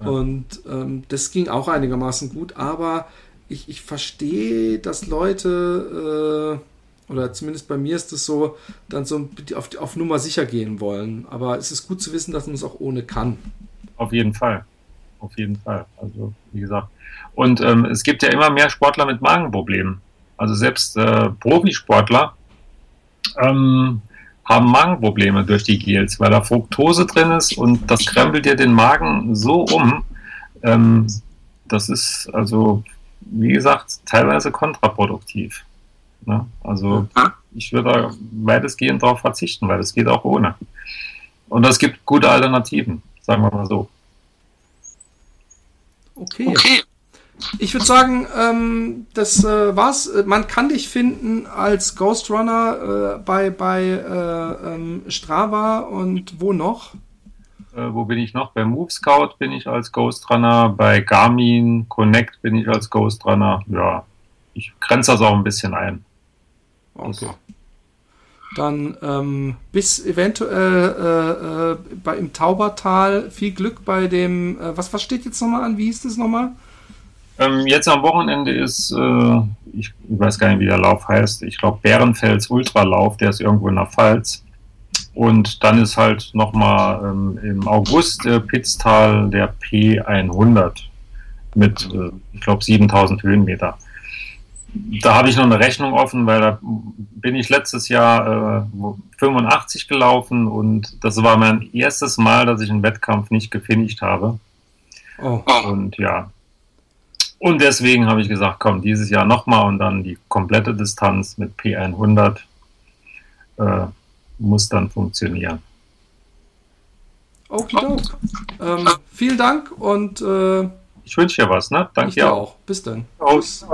Und ähm, das ging auch einigermaßen gut, aber ich, ich verstehe, dass Leute, äh, oder zumindest bei mir ist es so, dann so auf, auf Nummer sicher gehen wollen. Aber es ist gut zu wissen, dass man es auch ohne kann. Auf jeden Fall. Auf jeden Fall. Also, wie gesagt. Und ähm, es gibt ja immer mehr Sportler mit Magenproblemen. Also selbst äh, Profisportler ähm, haben Magenprobleme durch die Gels, weil da Fructose drin ist und das krempelt dir den Magen so um. Ähm, das ist also, wie gesagt, teilweise kontraproduktiv. Ne? Also ich würde da weitestgehend darauf verzichten, weil es geht auch ohne. Und es gibt gute Alternativen, sagen wir mal so. Okay. Ich würde sagen, ähm, das äh, war's. Äh, Man kann dich finden als Ghost Runner äh, bei, bei äh, ähm, Strava und wo noch? Äh, wo bin ich noch? Bei Move Scout bin ich als Ghost Runner, bei Garmin Connect bin ich als Ghost Runner. Ja, ich grenze das auch ein bisschen ein. Okay. Dann ähm, bis eventuell äh, äh, bei, im Taubertal viel Glück bei dem, äh, was, was steht jetzt nochmal an? Wie hieß das nochmal? Ähm, jetzt am Wochenende ist, äh, ich, weiß gar nicht, wie der Lauf heißt, ich glaube Bärenfels Ultralauf, der ist irgendwo in der Pfalz. Und dann ist halt nochmal ähm, im August äh, Pitztal der P100 mit, äh, ich glaube, 7000 Höhenmeter. Da habe ich noch eine Rechnung offen, weil da bin ich letztes Jahr äh, wo- 85 gelaufen und das war mein erstes Mal, dass ich einen Wettkampf nicht gefinisht habe. Oh, Und ja. Und deswegen habe ich gesagt, komm, dieses Jahr nochmal und dann die komplette Distanz mit P100 äh, muss dann funktionieren. okidok. Ähm, vielen Dank und äh, Ich wünsche dir was, ne? Danke dir auch. Bis dann. Aus.